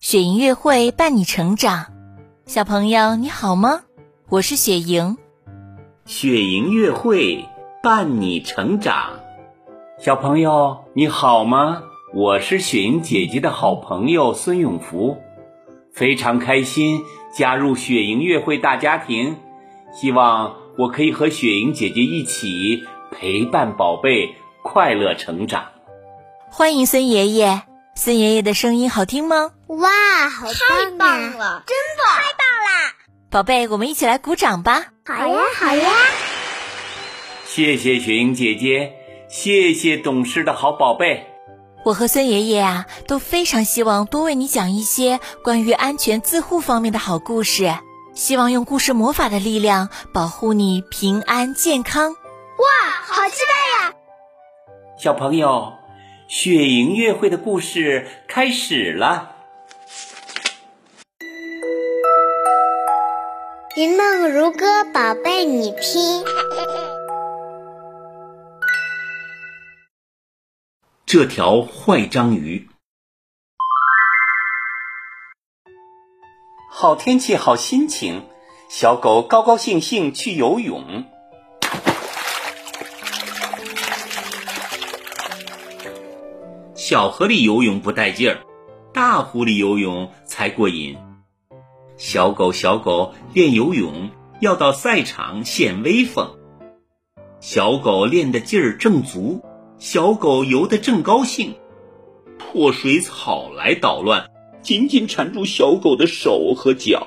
雪莹月会伴你成长，小朋友你好吗？我是雪莹。雪莹月会伴你成长，小朋友你好吗？我是雪莹姐姐的好朋友孙永福，非常开心加入雪莹月会大家庭，希望我可以和雪莹姐姐一起陪伴宝贝快乐成长。欢迎孙爷爷，孙爷爷的声音好听吗？哇，好太棒了，真棒，太棒啦！宝贝，我们一起来鼓掌吧！好呀，好呀！谢谢雪莹姐姐，谢谢懂事的好宝贝。我和孙爷爷啊都非常希望多为你讲一些关于安全自护方面的好故事，希望用故事魔法的力量保护你平安健康。哇，好期待呀！小朋友，雪莹月会的故事开始了。云梦如歌，宝贝你听。这条坏章鱼，好天气，好心情，小狗高高兴兴去游泳。小河里游泳不带劲儿，大湖里游泳才过瘾。小狗小狗练游泳，要到赛场显威风。小狗练的劲儿正足。小狗游得正高兴，破水草来捣乱，紧紧缠住小狗的手和脚。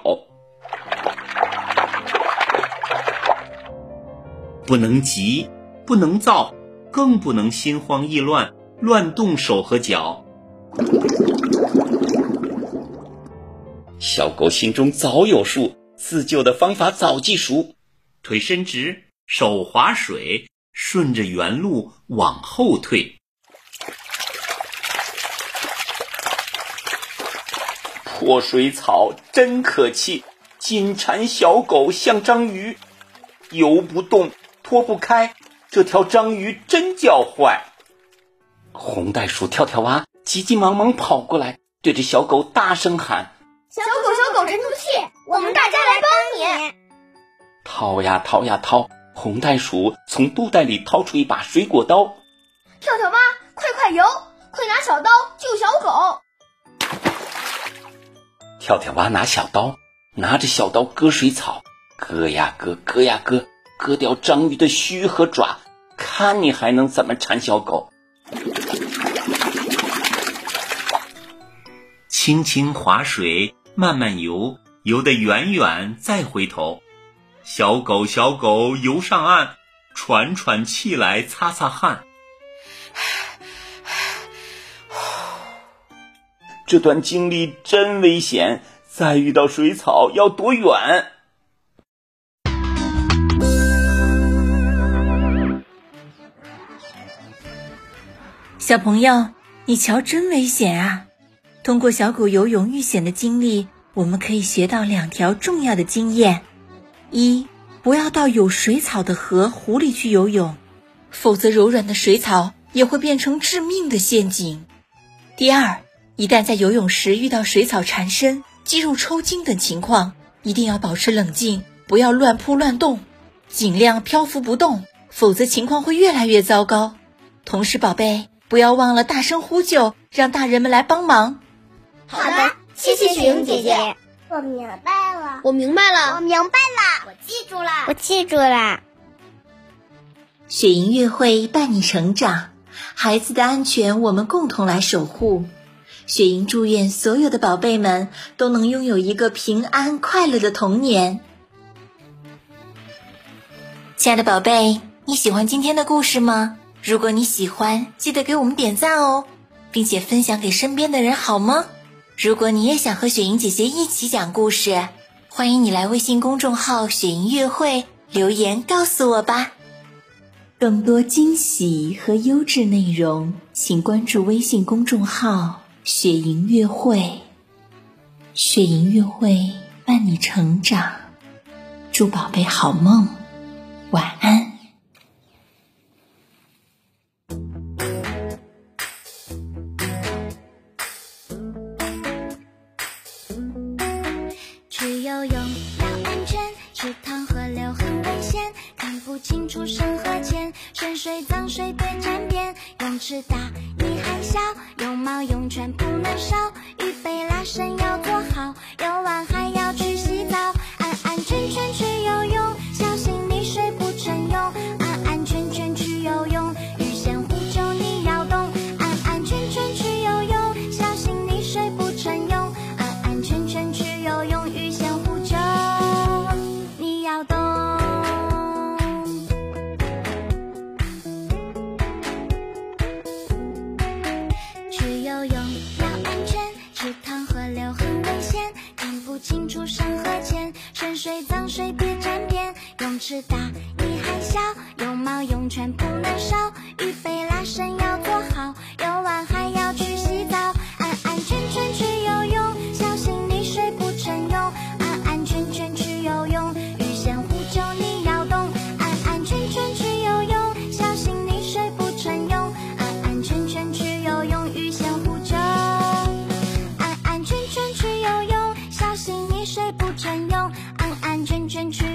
不能急，不能躁，更不能心慌意乱，乱动手和脚。小狗心中早有数，自救的方法早记熟，腿伸直，手划水。顺着原路往后退，破水草真可气，紧缠小狗像章鱼，游不动，脱不开，这条章鱼真叫坏。红袋鼠跳跳蛙急急忙忙跑过来，对着小狗大声喊：“小狗，小狗，沉住气，我们大家来帮你，掏呀掏呀掏。”红袋鼠从肚袋里掏出一把水果刀，跳跳蛙，快快游，快拿小刀救小狗。跳跳蛙拿小刀，拿着小刀割水草，割呀割，割呀割，割掉章鱼的须和爪，看你还能怎么缠小狗？轻轻划水，慢慢游，游得远远再回头。小狗，小狗游上岸，喘喘气来，擦擦汗。这段经历真危险，再遇到水草要躲远。小朋友，你瞧，真危险啊！通过小狗游泳遇险的经历，我们可以学到两条重要的经验。一，不要到有水草的河、湖里去游泳，否则柔软的水草也会变成致命的陷阱。第二，一旦在游泳时遇到水草缠身、肌肉抽筋等情况，一定要保持冷静，不要乱扑乱动，尽量漂浮不动，否则情况会越来越糟糕。同时，宝贝，不要忘了大声呼救，让大人们来帮忙。好的，谢谢雪莹姐姐。我明白了，我明白了，我明白了，我记住了，我记住了。雪莹乐会伴你成长，孩子的安全我们共同来守护。雪莹祝愿所有的宝贝们都能拥有一个平安快乐的童年。亲爱的宝贝，你喜欢今天的故事吗？如果你喜欢，记得给我们点赞哦，并且分享给身边的人，好吗？如果你也想和雪莹姐姐一起讲故事，欢迎你来微信公众号“雪莹月会”留言告诉我吧。更多惊喜和优质内容，请关注微信公众号“雪莹月会”。雪莹月会伴你成长，祝宝贝好梦，晚安。游泳要安全池塘河流很危险看不清楚生和浅深水脏水别沾边泳池大你还小泳帽泳圈不能少预备拉伸要做好水别沾边，泳池大，你还小，泳帽、泳圈不能少，预备，拉伸腰。圈圈